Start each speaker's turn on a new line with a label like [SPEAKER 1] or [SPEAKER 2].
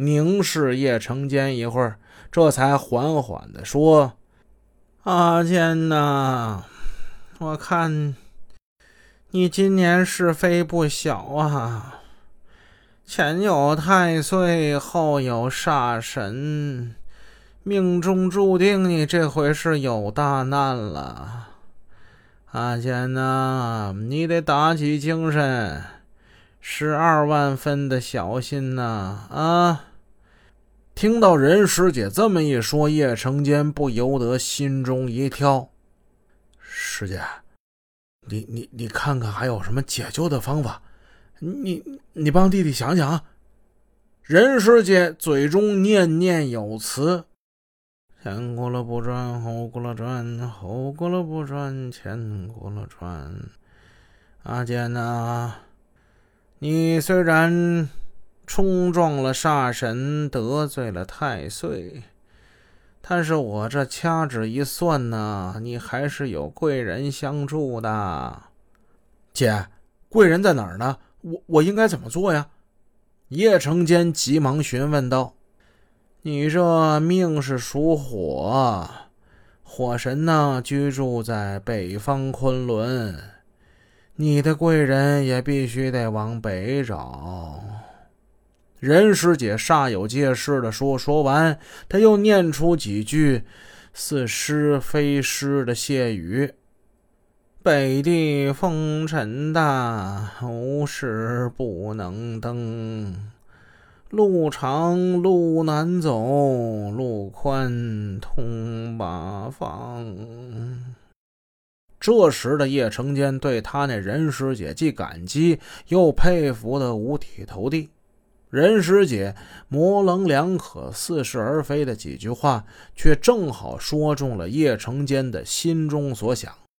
[SPEAKER 1] 凝视叶成坚一会儿，这才缓缓地说：“阿坚呐，我看你今年是非不小啊，前有太岁，后有煞神，命中注定你这回是有大难了。阿坚呐，你得打起精神。”十二万分的小心呐！啊！听到任师姐这么一说，叶成坚不由得心中一跳。师姐，你你你看看还有什么解救的方法？你你帮弟弟想想。任师姐嘴中念念有词：“前轱辘不转，后轱辘转，后轱辘不转，前轱辘转。”阿坚呐！你虽然冲撞了煞神，得罪了太岁，但是我这掐指一算呢，你还是有贵人相助的。姐，贵人在哪儿呢？我我应该怎么做呀？叶成坚急忙询问道：“你这命是属火，火神呢居住在北方昆仑。”你的贵人也必须得往北找。任师姐煞有介事的说，说完，他又念出几句似诗非诗的谢语：“北地风尘大，无事不能登。路长路难走，路宽通八方。”这时的叶成坚对他那任师姐既感激又佩服的五体投地。任师姐模棱两可、似是而非的几句话，却正好说中了叶成坚的心中所想。